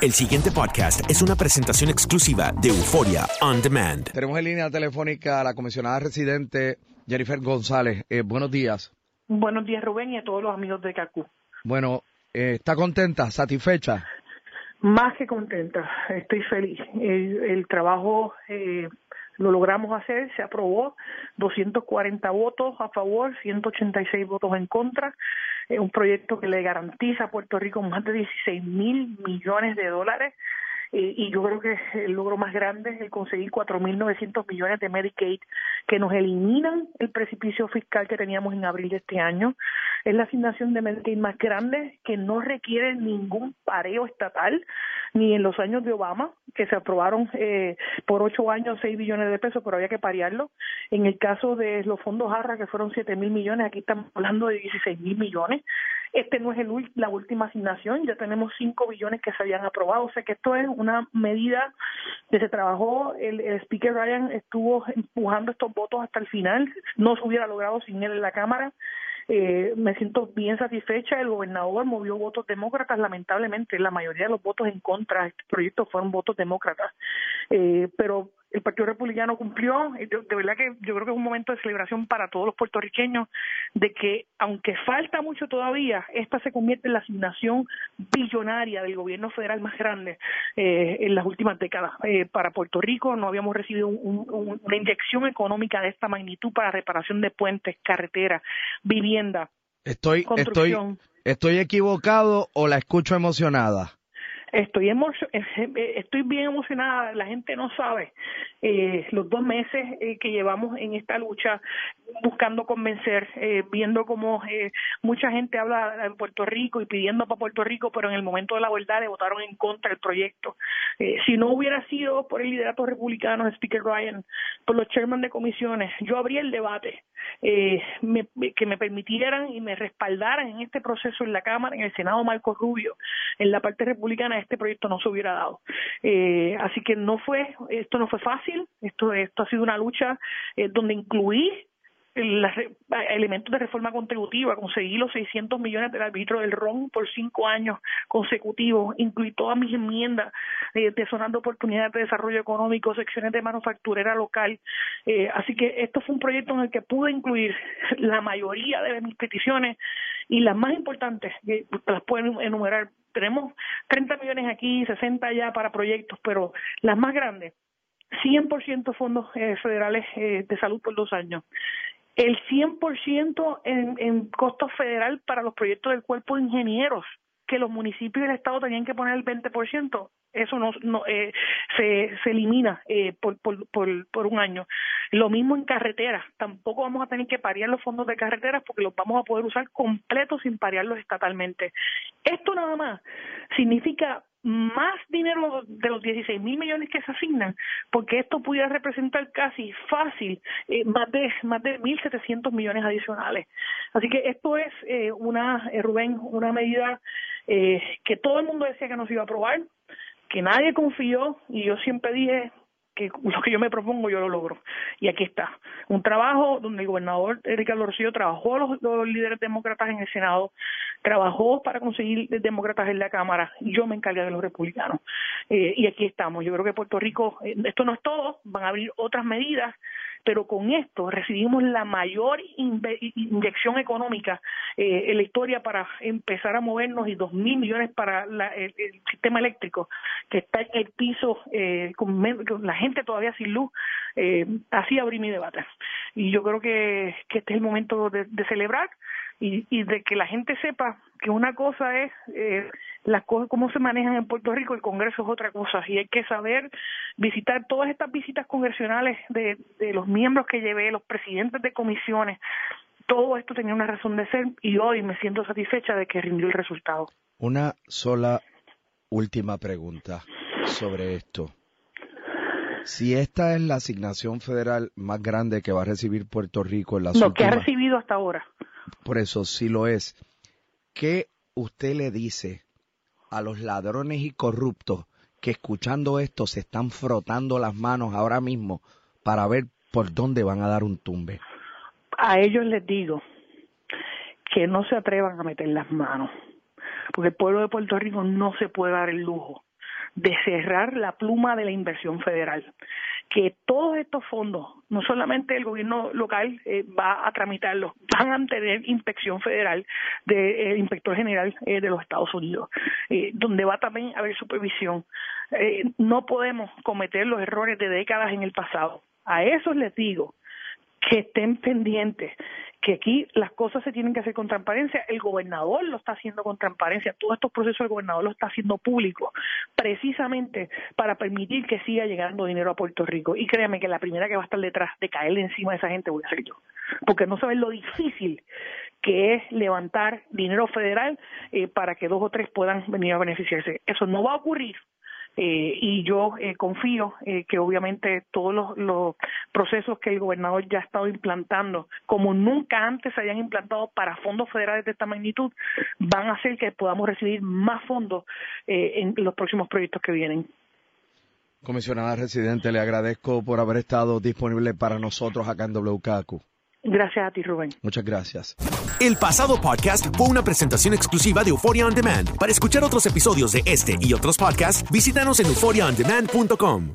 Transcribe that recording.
El siguiente podcast es una presentación exclusiva de Euforia On Demand. Tenemos en línea telefónica a la comisionada residente Jennifer González. Eh, buenos días. Buenos días, Rubén, y a todos los amigos de CACU. Bueno, eh, ¿está contenta, satisfecha? Más que contenta, estoy feliz. El, el trabajo eh, lo logramos hacer, se aprobó, 240 votos a favor, 186 votos en contra. Es un proyecto que le garantiza a Puerto Rico más de 16 mil millones de dólares. Eh, y yo creo que el logro más grande es el conseguir 4.900 millones de Medicaid que nos eliminan el precipicio fiscal que teníamos en abril de este año. Es la asignación de Medicaid más grande que no requiere ningún pareo estatal, ni en los años de Obama, que se aprobaron eh, por ocho años 6 billones de pesos, pero había que parearlo. En el caso de los fondos ARRA, que fueron 7 mil millones, aquí estamos hablando de 16 mil millones. Este no es el, la última asignación, ya tenemos 5 billones que se habían aprobado, o sea que esto es una medida que se trabajó, el, el speaker Ryan estuvo empujando estos votos hasta el final, no se hubiera logrado sin él en la Cámara. Eh, me siento bien satisfecha. El gobernador movió votos demócratas, lamentablemente. La mayoría de los votos en contra de este proyecto fueron votos demócratas. Eh, pero el Partido Republicano cumplió. De verdad que yo creo que es un momento de celebración para todos los puertorriqueños de que, aunque falta mucho todavía, esta se convierte en la asignación billonaria del gobierno federal más grande eh, en las últimas décadas. Eh, para Puerto Rico no habíamos recibido un- un- una inyección económica de esta magnitud para reparación de puentes, carreteras, vivienda. Estoy, estoy, Construcción. estoy equivocado o la escucho emocionada. Estoy emo- eh, eh, estoy bien emocionada. La gente no sabe eh, los dos meses eh, que llevamos en esta lucha buscando convencer, eh, viendo cómo eh, mucha gente habla en Puerto Rico y pidiendo para Puerto Rico, pero en el momento de la verdad le votaron en contra del proyecto. Si no hubiera sido por el liderato republicano de Speaker Ryan, por los chairman de comisiones, yo abrí el debate me- que me permitieran y me respaldaran en este proceso en la Cámara, en el Senado Marco Rubio, en la parte republicana este proyecto no se hubiera dado. Eh, así que no fue, esto no fue fácil, esto, esto ha sido una lucha eh, donde incluí re- elementos de reforma contributiva, conseguí los 600 millones del arbitro del RON por cinco años consecutivos, incluí todas mis enmiendas eh, de zonas de oportunidades de desarrollo económico, secciones de manufacturera local. Eh, así que esto fue un proyecto en el que pude incluir la mayoría de mis peticiones y las más importantes, que las pueden enumerar. Tenemos 30 millones aquí, 60 allá para proyectos, pero las más grandes 100% fondos eh, federales eh, de salud por dos años. El 100% en, en costo federal para los proyectos del cuerpo de ingenieros que los municipios y el Estado tenían que poner el 20%, eso no, eh, se, se elimina eh, por, por, por, por un año. Lo mismo en carreteras, tampoco vamos a tener que parear los fondos de carreteras porque los vamos a poder usar completos sin parearlos estatalmente. Esto nada más significa más dinero de los 16 mil millones que se asignan, porque esto pudiera representar casi fácil eh, más de más de 1.700 millones adicionales. Así que esto es eh, una, eh, Rubén, una medida eh, que todo el mundo decía que no se iba a aprobar, que nadie confió y yo siempre dije que lo que yo me propongo yo lo logro. Y aquí está. Un trabajo donde el gobernador Ricardo Rocío trabajó los, los líderes demócratas en el Senado, trabajó para conseguir demócratas en la Cámara, yo me encargué de los republicanos. Eh, y aquí estamos. Yo creo que Puerto Rico, eh, esto no es todo, van a abrir otras medidas pero con esto recibimos la mayor inyección económica eh, en la historia para empezar a movernos y dos mil millones para la, el, sistema eléctrico que está en el piso eh, con, con, la gente todavía sin luz eh, así abrí mi debate. Y yo creo que, que este es el momento de, de celebrar y, y de que la gente sepa que una cosa es eh, las cosas cómo se manejan en Puerto Rico, el Congreso es otra cosa y hay que saber visitar todas estas visitas congresionales de, de los miembros que llevé, los presidentes de comisiones, todo esto tenía una razón de ser y hoy me siento satisfecha de que rindió el resultado. Una sola última pregunta sobre esto. Si esta es la asignación federal más grande que va a recibir Puerto Rico en las Lo últimas... que ha recibido hasta ahora. Por eso, si lo es, ¿qué usted le dice a los ladrones y corruptos que escuchando esto se están frotando las manos ahora mismo para ver por dónde van a dar un tumbe? A ellos les digo que no se atrevan a meter las manos, porque el pueblo de Puerto Rico no se puede dar el lujo de cerrar la pluma de la inversión federal que todos estos fondos, no solamente el gobierno local eh, va a tramitarlos, van a tener inspección federal del de, eh, inspector general eh, de los Estados Unidos, eh, donde va también a haber supervisión. Eh, no podemos cometer los errores de décadas en el pasado. A esos les digo que estén pendientes, que aquí las cosas se tienen que hacer con transparencia. El gobernador lo está haciendo con transparencia. Todos estos procesos el gobernador lo está haciendo público, precisamente para permitir que siga llegando dinero a Puerto Rico. Y créanme que la primera que va a estar detrás de caerle encima de esa gente voy a ser yo. Porque no saben lo difícil que es levantar dinero federal eh, para que dos o tres puedan venir a beneficiarse. Eso no va a ocurrir eh, y yo eh, confío eh, que obviamente todos los, procesos que el gobernador ya ha estado implantando, como nunca antes se habían implantado para fondos federales de esta magnitud, van a hacer que podamos recibir más fondos eh, en los próximos proyectos que vienen. Comisionada residente, le agradezco por haber estado disponible para nosotros acá en WKQ. Gracias a ti, Rubén. Muchas gracias. El pasado podcast fue una presentación exclusiva de Euphoria On Demand. Para escuchar otros episodios de este y otros podcasts, visítanos en euphoriaondemand.com.